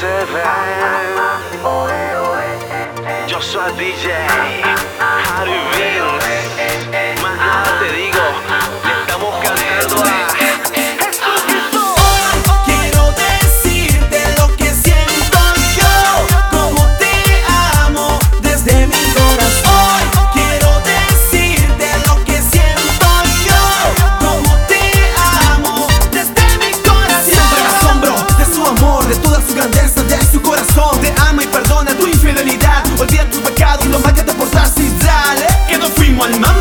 Seven. Yo soy DJ. Harry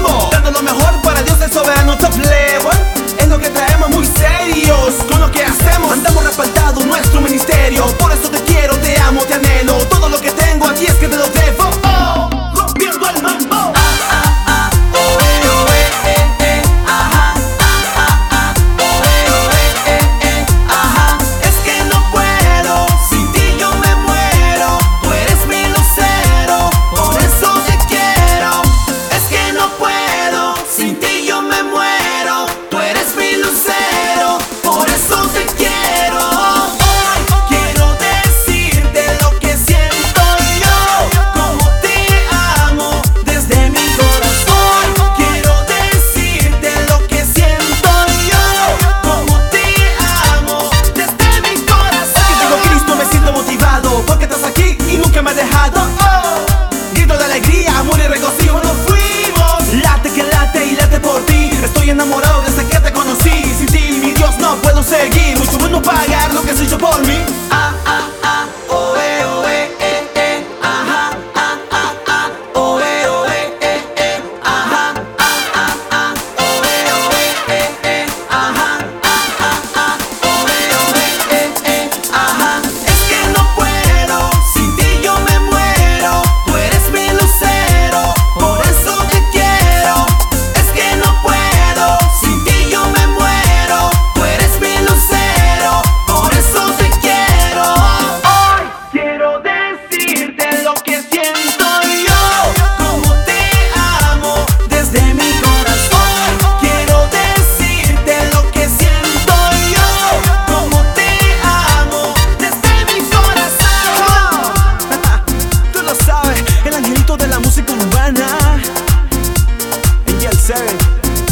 Mambo, dando lo mejor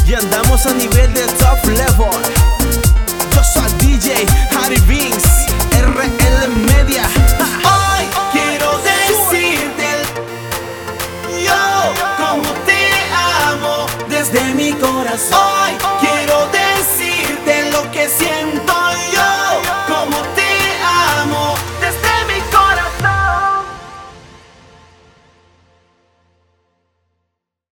y andamos a nivel de top level. Yo soy DJ Harry Beans, RL Media. Hoy quiero decirte yo como te amo desde mi corazón.